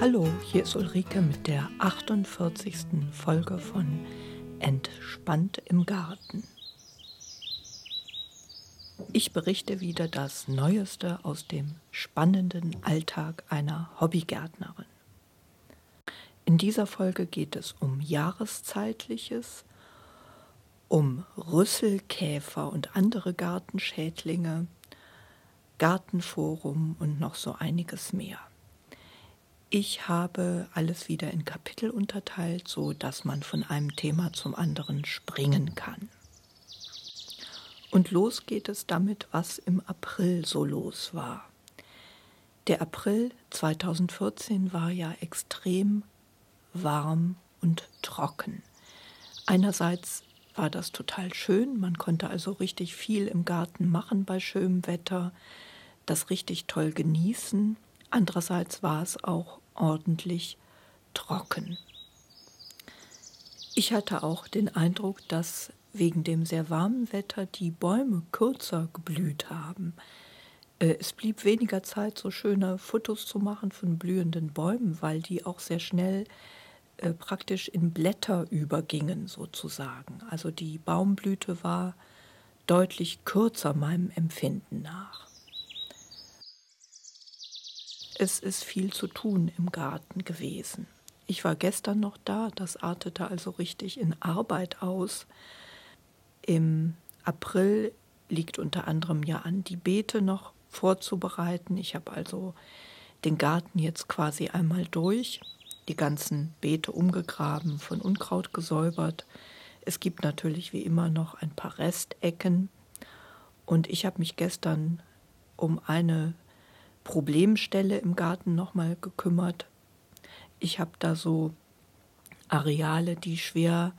Hallo, hier ist Ulrike mit der 48. Folge von Entspannt im Garten. Ich berichte wieder das Neueste aus dem spannenden Alltag einer Hobbygärtnerin. In dieser Folge geht es um Jahreszeitliches, um Rüsselkäfer und andere Gartenschädlinge, Gartenforum und noch so einiges mehr. Ich habe alles wieder in Kapitel unterteilt, so dass man von einem Thema zum anderen springen kann. Und los geht es damit, was im April so los war. Der April 2014 war ja extrem warm und trocken. Einerseits war das total schön, man konnte also richtig viel im Garten machen bei schönem Wetter, das richtig toll genießen. Andererseits war es auch ordentlich trocken. Ich hatte auch den Eindruck, dass wegen dem sehr warmen Wetter die Bäume kürzer geblüht haben. Äh, es blieb weniger Zeit, so schöne Fotos zu machen von blühenden Bäumen, weil die auch sehr schnell äh, praktisch in Blätter übergingen, sozusagen. Also die Baumblüte war deutlich kürzer meinem Empfinden nach. Es ist viel zu tun im Garten gewesen. Ich war gestern noch da, das artete also richtig in Arbeit aus. Im April liegt unter anderem ja an, die Beete noch vorzubereiten. Ich habe also den Garten jetzt quasi einmal durch, die ganzen Beete umgegraben, von Unkraut gesäubert. Es gibt natürlich wie immer noch ein paar Restecken. Und ich habe mich gestern um eine Problemstelle im Garten nochmal gekümmert. Ich habe da so Areale, die schwer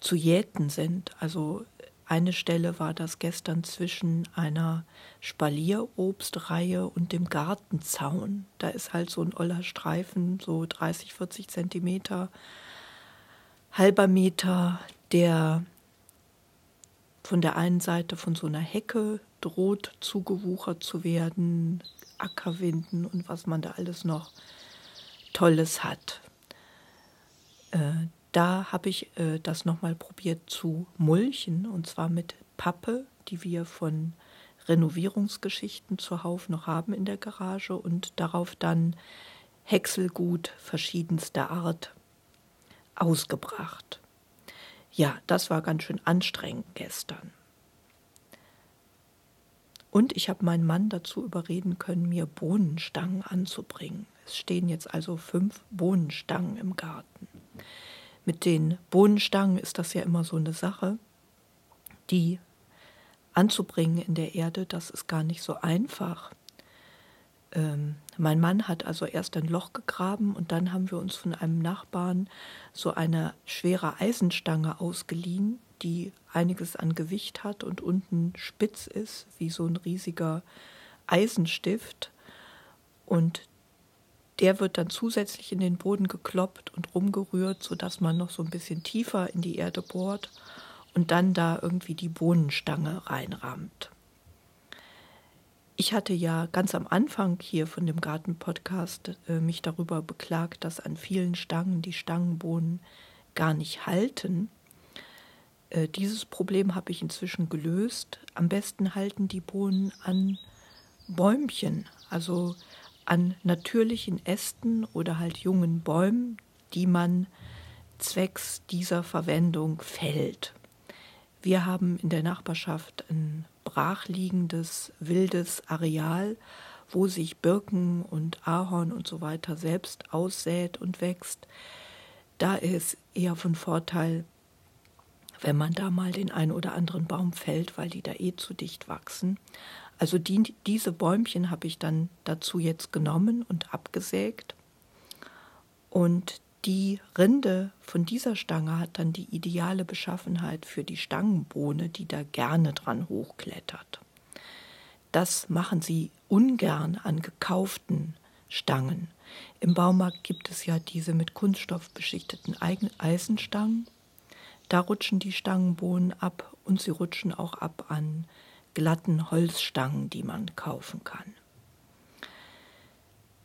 zu jäten sind. Also eine Stelle war das gestern zwischen einer Spalierobstreihe und dem Gartenzaun. Da ist halt so ein oller Streifen, so 30, 40 Zentimeter, halber Meter, der von der einen Seite von so einer Hecke droht zugewuchert zu werden, Ackerwinden und was man da alles noch Tolles hat. Äh, da habe ich äh, das nochmal probiert zu mulchen und zwar mit Pappe, die wir von Renovierungsgeschichten zuhauf noch haben in der Garage und darauf dann Häckselgut verschiedenster Art ausgebracht. Ja, das war ganz schön anstrengend gestern. Und ich habe meinen Mann dazu überreden können, mir Bohnenstangen anzubringen. Es stehen jetzt also fünf Bohnenstangen im Garten. Mit den Bohnenstangen ist das ja immer so eine Sache, die anzubringen in der Erde, das ist gar nicht so einfach. Ähm, mein Mann hat also erst ein Loch gegraben und dann haben wir uns von einem Nachbarn so eine schwere Eisenstange ausgeliehen, die einiges an Gewicht hat und unten spitz ist, wie so ein riesiger Eisenstift. Und der wird dann zusätzlich in den Boden gekloppt und rumgerührt, sodass man noch so ein bisschen tiefer in die Erde bohrt und dann da irgendwie die Bohnenstange reinrammt. Ich hatte ja ganz am Anfang hier von dem Garten-Podcast äh, mich darüber beklagt, dass an vielen Stangen die Stangenbohnen gar nicht halten. Äh, dieses Problem habe ich inzwischen gelöst. Am besten halten die Bohnen an Bäumchen, also an natürlichen Ästen oder halt jungen Bäumen, die man zwecks dieser Verwendung fällt. Wir haben in der Nachbarschaft ein brachliegendes, wildes Areal, wo sich Birken und Ahorn und so weiter selbst aussät und wächst. Da ist eher von Vorteil, wenn man da mal den einen oder anderen Baum fällt, weil die da eh zu dicht wachsen. Also die, diese Bäumchen habe ich dann dazu jetzt genommen und abgesägt. Und die Rinde von dieser Stange hat dann die ideale Beschaffenheit für die Stangenbohne, die da gerne dran hochklettert. Das machen sie ungern an gekauften Stangen. Im Baumarkt gibt es ja diese mit Kunststoff beschichteten Eisenstangen da rutschen die Stangenbohnen ab und sie rutschen auch ab an glatten Holzstangen, die man kaufen kann.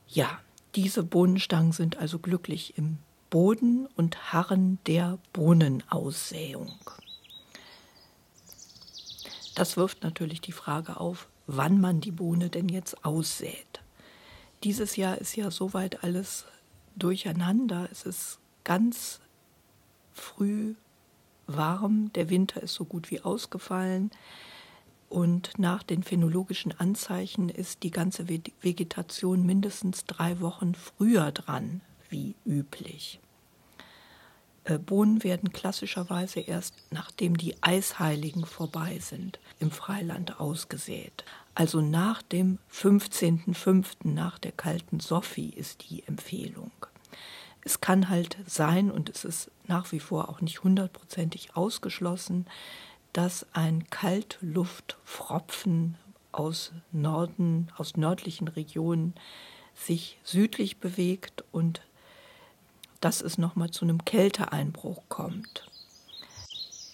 Ja, Diese Bohnenstangen sind also glücklich im Boden und harren der Bohnenausäung. Das wirft natürlich die Frage auf, wann man die Bohne denn jetzt aussät. Dieses Jahr ist ja soweit alles durcheinander. Es ist ganz früh warm, der Winter ist so gut wie ausgefallen und nach den phänologischen Anzeichen ist die ganze Vegetation mindestens drei Wochen früher dran wie üblich. Äh, Bohnen werden klassischerweise erst nachdem die Eisheiligen vorbei sind im Freiland ausgesät. Also nach dem 15.05. nach der kalten Sophie ist die Empfehlung. Es kann halt sein, und es ist nach wie vor auch nicht hundertprozentig ausgeschlossen, dass ein Kaltluftfropfen aus Norden, aus nördlichen Regionen sich südlich bewegt und dass es nochmal zu einem Kälteeinbruch kommt.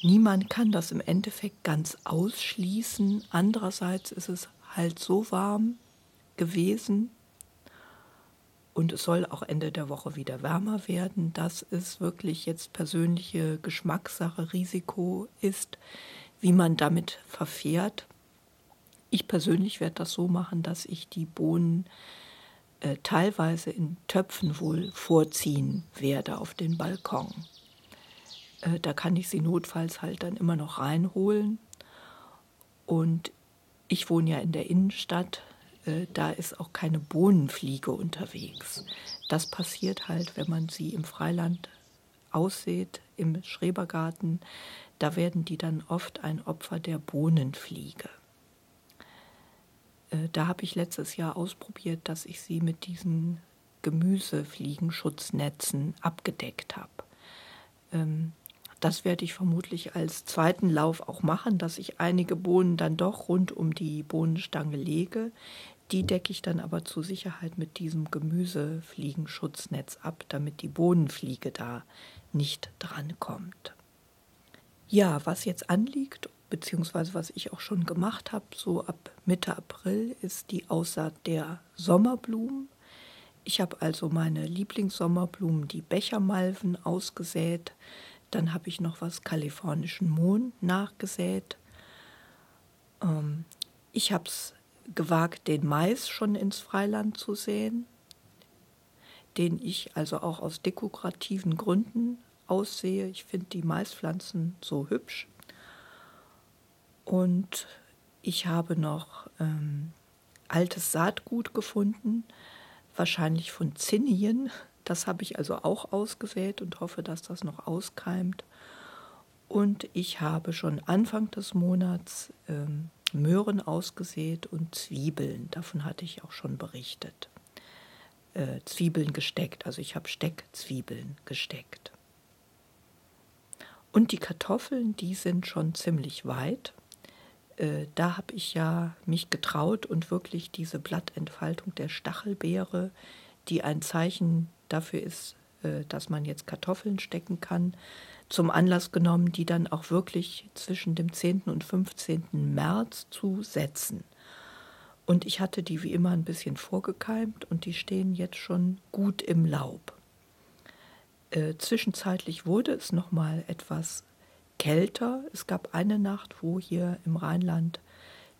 Niemand kann das im Endeffekt ganz ausschließen. Andererseits ist es halt so warm gewesen, und es soll auch Ende der Woche wieder wärmer werden, dass es wirklich jetzt persönliche Geschmackssache, Risiko ist, wie man damit verfährt. Ich persönlich werde das so machen, dass ich die Bohnen äh, teilweise in Töpfen wohl vorziehen werde auf den Balkon. Äh, da kann ich sie notfalls halt dann immer noch reinholen. Und ich wohne ja in der Innenstadt, äh, da ist auch keine Bohnenfliege unterwegs. Das passiert halt, wenn man sie im Freiland aussät, im Schrebergarten. Da werden die dann oft ein Opfer der Bohnenfliege. Äh, da habe ich letztes Jahr ausprobiert, dass ich sie mit diesen Gemüsefliegenschutznatzen abgedeckt habe. Ähm, das werde ich vermutlich als zweiten Lauf auch machen, dass ich einige Bohnen dann doch rund um die Bohnenstange lege. Die decke ich dann aber zur Sicherheit mit diesem Gemüsefliegenschutznetz ab, damit die Bohnenfliege da nicht drankommt. Ja, was jetzt anliegt, beziehungsweise was ich auch schon gemacht habe, so ab Mitte April, ist die Aussaat der Sommerblumen. Ich habe also meine Lieblingssommerblumen, die Bechermalven, ausgesät. Dann habe ich noch was kalifornischen Mohn nachgesät. Ähm, ich habe es gewagt, den Mais schon ins Freiland zu säen, den ich also auch aus dekorativen Gründen aussehe. Ich finde die Maispflanzen so hübsch. Und ich habe noch ähm, altes Saatgut gefunden, wahrscheinlich von Zinnien. Das habe ich also auch ausgesät und hoffe, dass das noch auskeimt. Und ich habe schon Anfang des Monats ähm, Möhren ausgesät und Zwiebeln. Davon hatte ich auch schon berichtet. Äh, Zwiebeln gesteckt, also ich habe Steckzwiebeln gesteckt. Und die Kartoffeln, die sind schon ziemlich weit. Äh, da habe ich ja mich getraut und wirklich diese Blattentfaltung der Stachelbeere, die ein Zeichen dafür ist, äh, dass man jetzt Kartoffeln stecken kann, zum Anlass genommen, die dann auch wirklich zwischen dem 10. und 15. März zu setzen. Und ich hatte die wie immer ein bisschen vorgekeimt und die stehen jetzt schon gut im Laub. Äh, zwischenzeitlich wurde es noch mal etwas kälter. Es gab eine Nacht, wo hier im Rheinland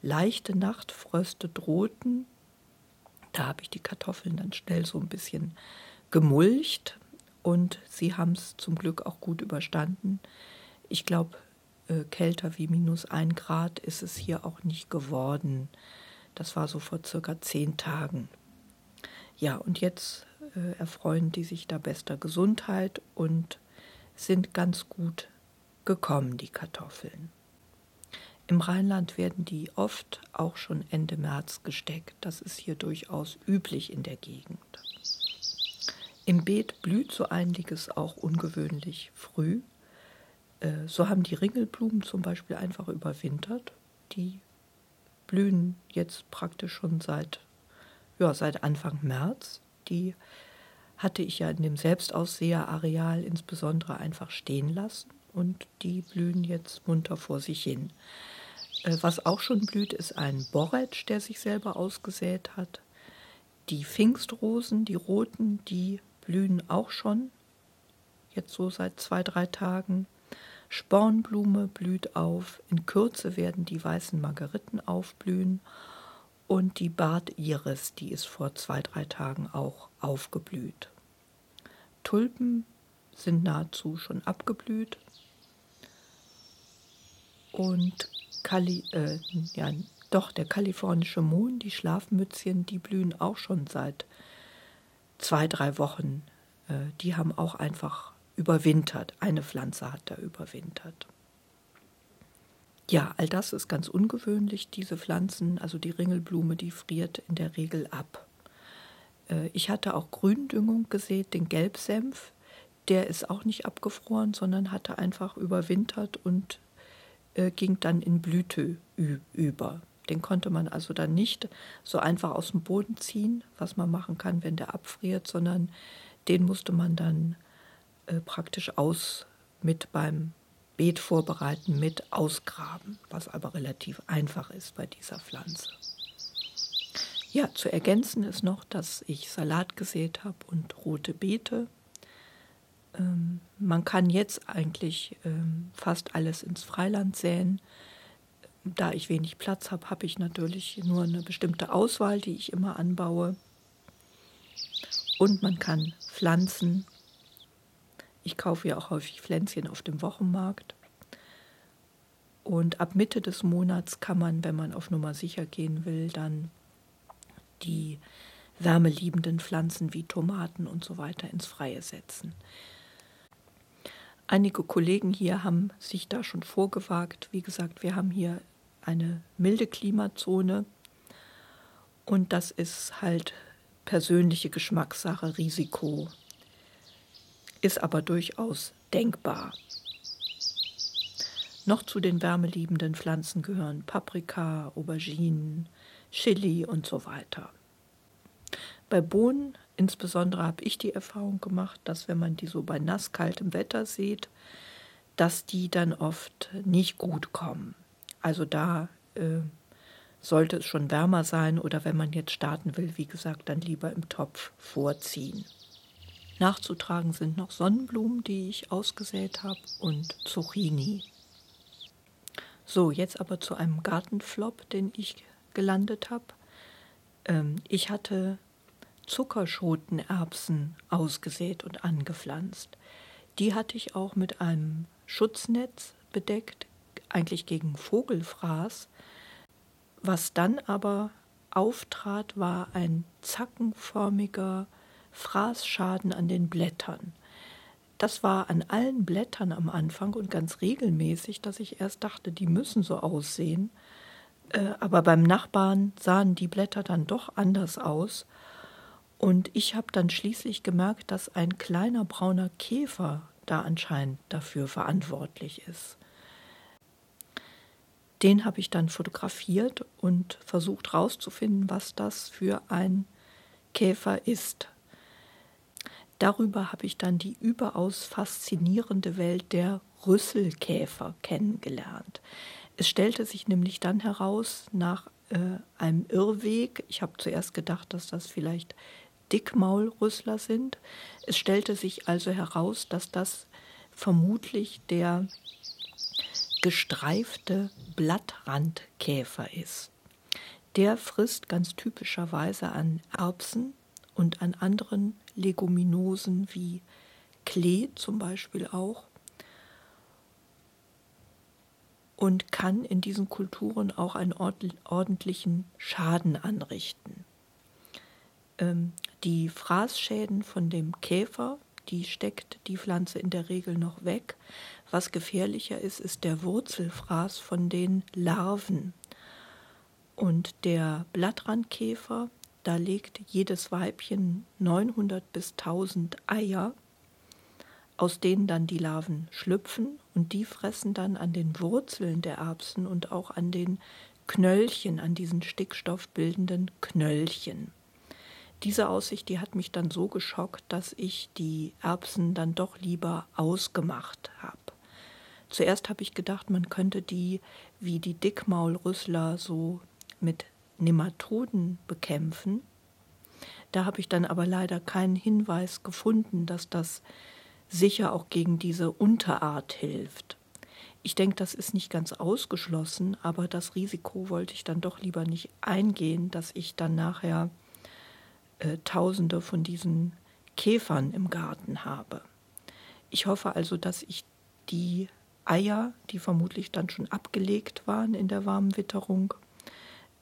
leichte Nachtfröste drohten. Da habe ich die Kartoffeln dann schnell so ein bisschen gemulcht und sie haben es zum Glück auch gut überstanden. Ich glaube, äh, kälter wie minus ein Grad ist es hier auch nicht geworden. Das war so vor circa zehn Tagen. Ja, und jetzt äh, erfreuen die sich da bester Gesundheit und sind ganz gut gekommen, die Kartoffeln. Im Rheinland werden die oft auch schon Ende März gesteckt. Das ist hier durchaus üblich in der Gegend. Im Beet blüht so einiges auch ungewöhnlich früh. Äh, so haben die Ringelblumen zum Beispiel einfach überwintert. Die blühen jetzt praktisch schon seit, ja, seit Anfang März. Die hatte ich ja in dem Selbstausseher-Areal insbesondere einfach stehen lassen und die blühen jetzt munter vor sich hin. Äh, was auch schon blüht, ist ein Borretsch, der sich selber ausgesät hat. die Pfingstrosen, die roten, die blühen auch schon, jetzt so seit zwei, drei Tagen. Spornblume blüht auf, in Kürze werden die weißen Margeriten aufblühen und die Bartiris, die ist vor zwei, drei Tagen auch aufgeblüht. Tulpen sind nahezu schon abgeblüht und Kali, äh, ja, doch der kalifornische Mohn, die Schlafmützchen, die blühen auch schon seit zwei, drei Wochen. Äh, die haben auch einfach überwintert. Eine Pflanze hat da überwintert. Ja, all das ist ganz ungewöhnlich. Diese Pflanzen, also die Ringelblume, die friert in der Regel ab. Äh, ich hatte auch Gründüngung gesät, den Gelbsenf. Der ist auch nicht abgefroren, sondern hatte einfach überwintert und äh, ging dann in Blüte über. Den konnte man also dann nicht so einfach aus dem Boden ziehen, was man machen kann, wenn der abfriert, sondern den musste man dann äh, praktisch aus mit beim Beet vorbereiten, mit ausgraben, was aber relativ einfach ist bei dieser Pflanze. Ja, zu ergänzen ist noch, dass ich Salat gesät habe und rote Beete. Ähm, man kann jetzt eigentlich ähm, fast alles ins Freiland säen. Da ich wenig Platz habe, habe ich natürlich nur eine bestimmte Auswahl, die ich immer anbaue. Und man kann pflanzen. Ich kaufe ja auch häufig Pflänzchen auf dem Wochenmarkt. Und ab Mitte des Monats kann man, wenn man auf Nummer sicher gehen will, dann die wärmeliebenden Pflanzen wie Tomaten und so weiter ins Freie setzen. Einige Kollegen hier haben sich da schon vorgewagt. Wie gesagt, wir haben hier eine milde Klimazone und das ist halt persönliche Geschmackssache, Risiko, ist aber durchaus denkbar. Noch zu den wärmeliebenden Pflanzen gehören Paprika, Auberginen, Chili und so weiter. Bei Bohnen insbesondere habe ich die Erfahrung gemacht, dass wenn man die so bei nasskaltem Wetter sieht, dass die dann oft nicht gut kommen. Also da äh, sollte es schon wärmer sein oder wenn man jetzt starten will, wie gesagt, dann lieber im Topf vorziehen. Nachzutragen sind noch Sonnenblumen, die ich ausgesät habe und Zucchini. So, jetzt aber zu einem Gartenflop, den ich gelandet habe. Ähm, ich hatte Zuckerschotenerbsen ausgesät und angepflanzt. Die hatte ich auch mit einem Schutznetz bedeckt, eigentlich gegen Vogelfraß. Was dann aber auftrat, war ein zackenförmiger Fraßschaden an den Blättern. Das war an allen Blättern am Anfang und ganz regelmäßig, dass ich erst dachte, die müssen so aussehen. Äh, aber beim Nachbarn sahen die Blätter dann doch anders aus. Und ich habe dann schließlich gemerkt, dass ein kleiner brauner Käfer da anscheinend dafür verantwortlich ist. Den habe ich dann fotografiert und versucht herauszufinden, was das für ein Käfer ist. Darüber habe ich dann die überaus faszinierende Welt der Rüsselkäfer kennengelernt. Es stellte sich nämlich dann heraus, nach äh, einem Irrweg, ich habe zuerst gedacht, dass das vielleicht Dickmaulrüssler sind. Es stellte sich also heraus, dass das vermutlich der gestreifte Blattrandkäfer ist. Der frisst ganz typischerweise an Erbsen und an anderen Leguminosen wie Klee zum Beispiel auch und kann in diesen Kulturen auch einen ordentlichen Schaden anrichten. Ähm, die Fraßschäden von dem Käfer, die steckt die Pflanze in der Regel noch weg. Was gefährlicher ist, ist der Wurzelfraß von den Larven. Und der Blattrandkäfer, da legt jedes Weibchen 900 bis 1000 Eier, aus denen dann die Larven schlüpfen und die fressen dann an den Wurzeln der Erbsen und auch an den Knöllchen, an diesen stickstoffbildenden Knöllchen. Diese Aussicht, die hat mich dann so geschockt, dass ich die Erbsen dann doch lieber ausgemacht habe. Zuerst habe ich gedacht, man könnte die wie die Dickmaulrüssler so mit Nematoden bekämpfen. Da habe ich dann aber leider keinen Hinweis gefunden, dass das sicher auch gegen diese Unterart hilft. Ich denke, das ist nicht ganz ausgeschlossen, aber das Risiko wollte ich dann doch lieber nicht eingehen, dass ich dann nachher äh, Tausende von diesen Käfern im Garten habe. Ich hoffe also, dass ich die Eier, die vermutlich dann schon abgelegt waren in der warmen Witterung,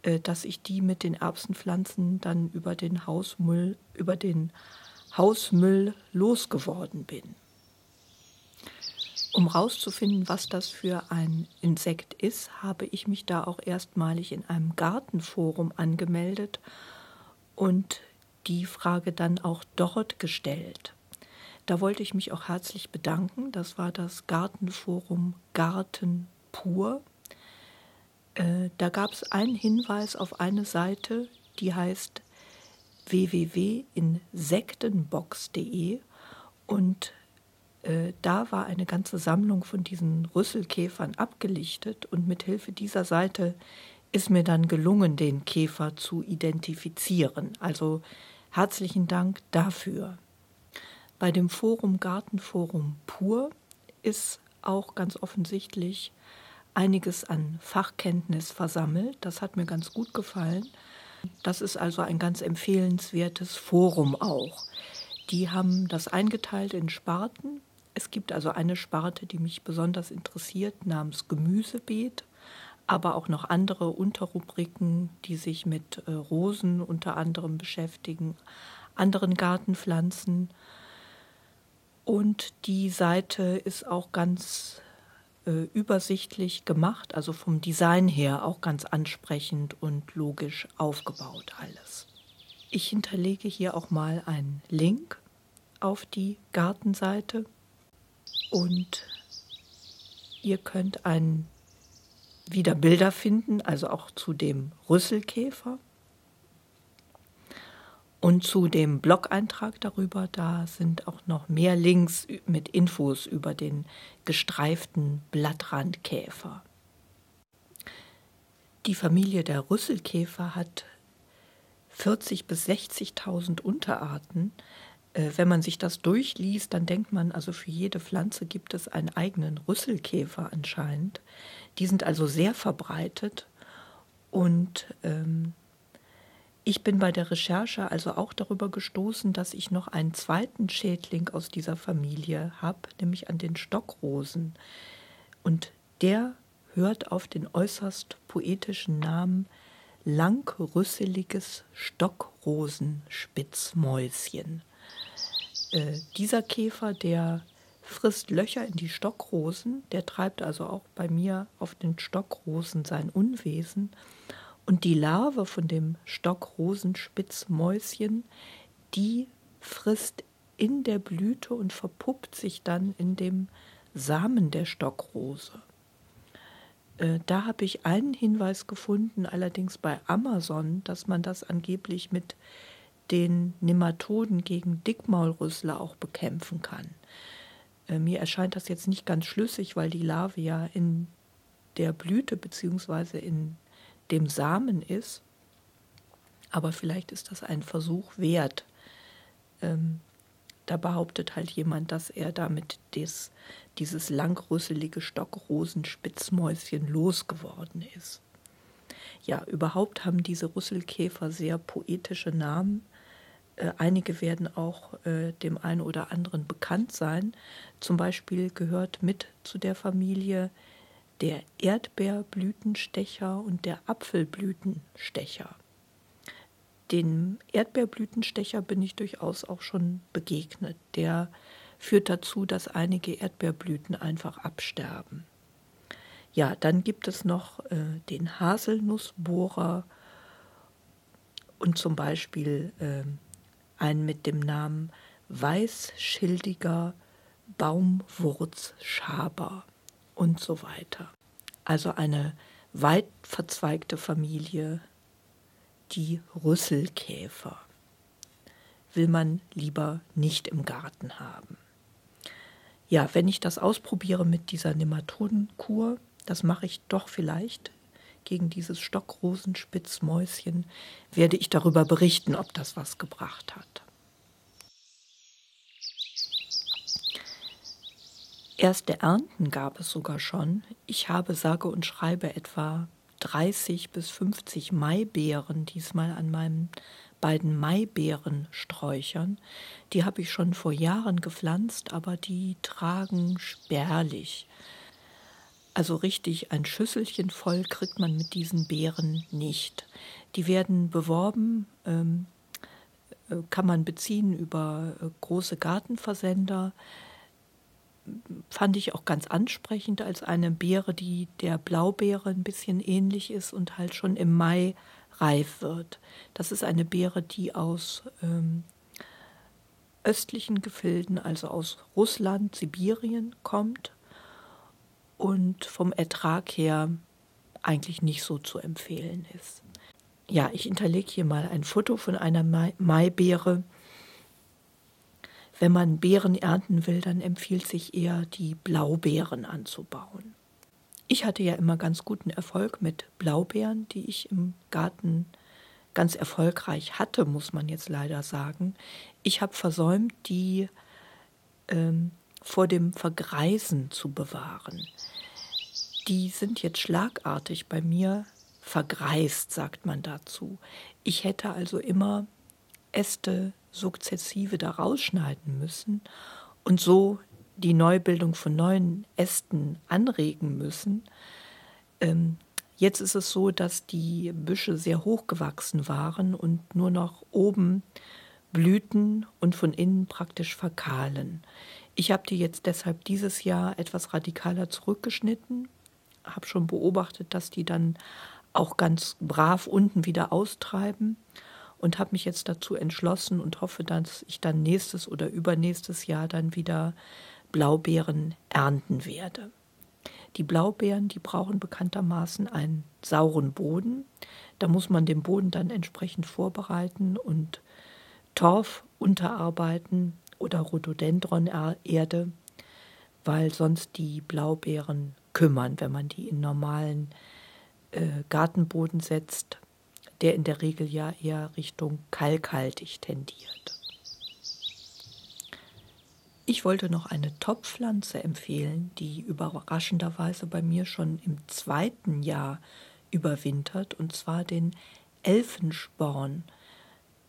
äh, dass ich die mit den Erbsenpflanzen dann über den Hausmüll, über den Hausmüll losgeworden bin. Um herauszufinden, was das für ein Insekt ist, habe ich mich da auch erstmalig in einem Gartenforum angemeldet und die Frage dann auch dort gestellt. Da wollte ich mich auch herzlich bedanken. Das war das Gartenforum Garten pur. Äh, da gab es einen Hinweis auf eine Seite, die heißt www.insektenbox.de und äh, da war eine ganze Sammlung von diesen Rüsselkäfern abgelichtet und mit Hilfe dieser Seite ist mir dann gelungen, den Käfer zu identifizieren. Also herzlichen Dank dafür. Bei dem Forum Gartenforum Pur ist auch ganz offensichtlich einiges an Fachkenntnis versammelt. Das hat mir ganz gut gefallen. Das ist also ein ganz empfehlenswertes Forum auch. Die haben das eingeteilt in Sparten es gibt also eine Sparte, die mich besonders interessiert, namens Gemüsebeet, aber auch noch andere Unterrubriken, die sich mit äh, Rosen unter anderem beschäftigen, anderen Gartenpflanzen. Und die Seite ist auch ganz äh, übersichtlich gemacht, also vom Design her auch ganz ansprechend und logisch aufgebaut alles. Ich hinterlege hier auch mal einen Link auf die Gartenseite. Und ihr könnt ein, wieder Bilder finden, also auch zu dem Rüsselkäfer und zu dem Blog-Eintrag darüber. Da sind auch noch mehr Links mit Infos über den gestreiften Blattrandkäfer. Die Familie der Rüsselkäfer hat 40.000 bis 60.000 Unterarten. Äh, wenn man sich das durchliest, dann denkt man, also für jede Pflanze gibt es einen eigenen Rüsselkäfer anscheinend. Die sind also sehr verbreitet und ähm, ich bin bei der Recherche also auch darüber gestoßen, dass ich noch einen zweiten Schädling aus dieser Familie habe, nämlich an den Stockrosen. Und der hört auf den äußerst poetischen Namen langrüsseliges Stockrosenspitzmäuschen. Äh, dieser Käfer, der frisst Löcher in die Stockrosen, der treibt also auch bei mir auf den Stockrosen sein Unwesen. Und die Larve von dem Stockrosenspitzmäuschen, die frisst in der Blüte und verpuppt sich dann in dem Samen der Stockrose. Äh, da habe ich einen Hinweis gefunden, allerdings bei Amazon, dass man das angeblich mit den Nematoden gegen Dickmaulrüssler auch bekämpfen kann. Äh, mir erscheint das jetzt nicht ganz schlüssig, weil die Larve ja in der Blüte bzw. in dem Samen ist. Aber vielleicht ist das ein Versuch wert. Ähm, da behauptet halt jemand, dass er damit des, dieses langrüsselige Stockrosenspitzmäuschen losgeworden ist. Ja, überhaupt haben diese Rüsselkäfer sehr poetische Namen. Äh, einige werden auch äh, dem einen oder anderen bekannt sein. Zum Beispiel gehört mit zu der Familie der Erdbeerblütenstecher und der Apfelblütenstecher. Den Erdbeerblütenstecher bin ich durchaus auch schon begegnet. Der führt dazu, dass einige Erdbeerblüten einfach absterben. Ja, dann gibt es noch äh, den Haselnussbohrer und zum Beispiel äh, ein mit dem Namen weißschildiger Baumwurzschaber und so weiter. Also eine weit verzweigte Familie, die Rüsselkäfer, will man lieber nicht im Garten haben. Ja, wenn ich das ausprobiere mit dieser Nematodenkur, das mache ich doch vielleicht gegen dieses Stockrosenspitzmäuschen, werde ich darüber berichten, ob das was gebracht hat. Erste Ernten gab es sogar schon. Ich habe sage und schreibe etwa 30 bis 50 Maibeeren diesmal an meinen beiden Maibeerensträuchern. Die habe ich schon vor Jahren gepflanzt, aber die tragen spärlich. Also richtig ein Schüsselchen voll kriegt man mit diesen Beeren nicht. Die werden beworben, ähm, äh, kann man beziehen über äh, große Gartenversender fand ich auch ganz ansprechend als eine Beere, die der Blaubeere ein bisschen ähnlich ist und halt schon im Mai reif wird. Das ist eine Beere, die aus ähm, östlichen Gefilden, also aus Russland, Sibirien kommt und vom Ertrag her eigentlich nicht so zu empfehlen ist. Ja, ich hinterlege hier mal ein Foto von einer Maibeere. Wenn man Beeren ernten will, dann empfiehlt sich eher, die Blaubeeren anzubauen. Ich hatte ja immer ganz guten Erfolg mit Blaubeeren, die ich im Garten ganz erfolgreich hatte, muss man jetzt leider sagen. Ich habe versäumt, die ähm, vor dem Vergreisen zu bewahren. Die sind jetzt schlagartig bei mir vergreist, sagt man dazu. Ich hätte also immer Äste sukzessive da rausschneiden müssen und so die Neubildung von neuen Ästen anregen müssen. Ähm, jetzt ist es so, dass die Büsche sehr hoch gewachsen waren und nur noch oben blühten und von innen praktisch verkahlen. Ich habe die jetzt deshalb dieses Jahr etwas radikaler zurückgeschnitten, habe schon beobachtet, dass die dann auch ganz brav unten wieder austreiben und habe mich jetzt dazu entschlossen und hoffe, dass ich dann nächstes oder übernächstes Jahr dann wieder Blaubeeren ernten werde. Die Blaubeeren, die brauchen bekanntermaßen einen sauren Boden. Da muss man den Boden dann entsprechend vorbereiten und Torf unterarbeiten oder Rhododendron-Erde, weil sonst die Blaubeeren kümmern, wenn man die in normalen äh, Gartenboden setzt der in der Regel ja eher Richtung kalkhaltig tendiert. Ich wollte noch eine Topfpflanze empfehlen, die überraschenderweise bei mir schon im zweiten Jahr überwintert, und zwar den Elfensporn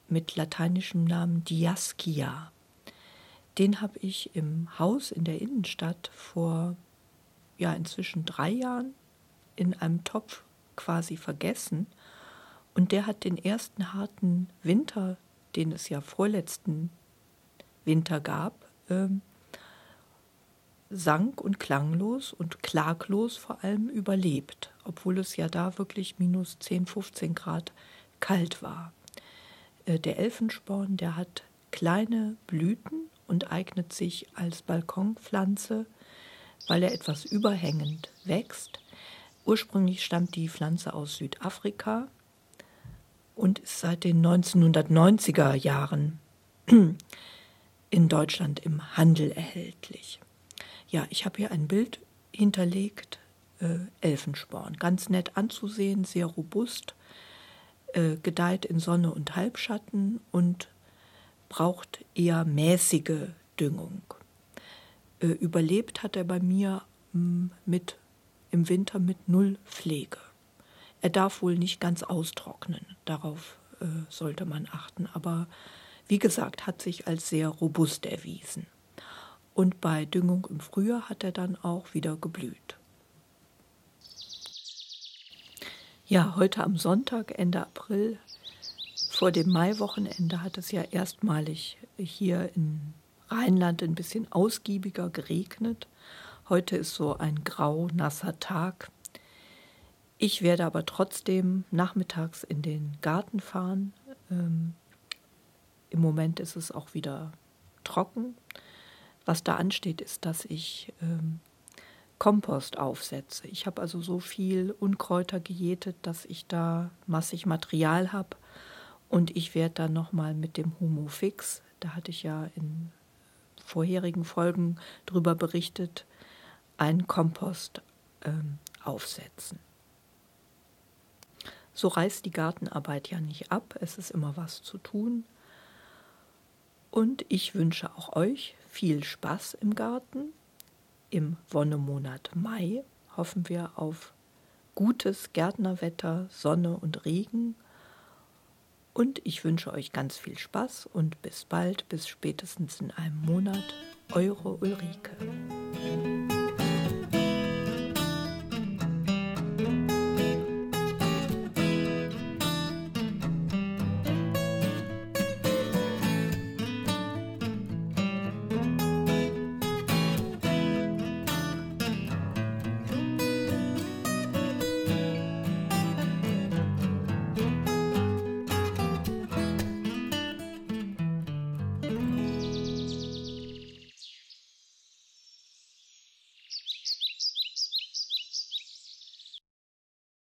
mit lateinischem Namen Diascia. Den habe ich im Haus in der Innenstadt vor ja inzwischen drei Jahren in einem Topf quasi vergessen und der hat den ersten harten Winter, den es ja vorletzten Winter gab, ähm, sang und klanglos und klaglos vor allem überlebt, obwohl es ja da wirklich minus 10, 15 Grad kalt war. Äh, der Elfensporn, der hat kleine Blüten und eignet sich als Balkonpflanze, weil er etwas überhängend wächst. Ursprünglich stammt die Pflanze aus Südafrika, und ist seit den 1990er Jahren in Deutschland im Handel erhältlich. Ja, ich habe hier ein Bild hinterlegt, äh, Elfensporn. Ganz nett anzusehen, sehr robust, äh, gedeiht in Sonne und Halbschatten und braucht eher mäßige Düngung. Äh, überlebt hat er bei mir mh, mit, im Winter mit null Pflege. Er darf wohl nicht ganz austrocknen, darauf äh, sollte man achten, aber wie gesagt, hat sich als sehr robust erwiesen. Und bei Düngung im Frühjahr hat er dann auch wieder geblüht. Ja, heute am Sonntag, Ende April, vor dem Maiwochenende hat es ja erstmalig hier in Rheinland ein bisschen ausgiebiger geregnet. Heute ist so ein grau, nasser Tag. Ich werde aber trotzdem nachmittags in den Garten fahren. Ähm, Im Moment ist es auch wieder trocken. Was da ansteht, ist, dass ich ähm, Kompost aufsetze. Ich habe also so viel Unkräuter gejätet, dass ich da massig Material habe. Und ich werde dann nochmal mit dem Humo Fix, da hatte ich ja in vorherigen Folgen drüber berichtet, einen Kompost ähm, aufsetzen. So reißt die Gartenarbeit ja nicht ab, es ist immer was zu tun. Und ich wünsche auch euch viel Spaß im Garten. Im Wonnemonat Mai hoffen wir auf gutes Gärtnerwetter, Sonne und Regen. Und ich wünsche euch ganz viel Spaß und bis bald, bis spätestens in einem Monat. Eure Ulrike.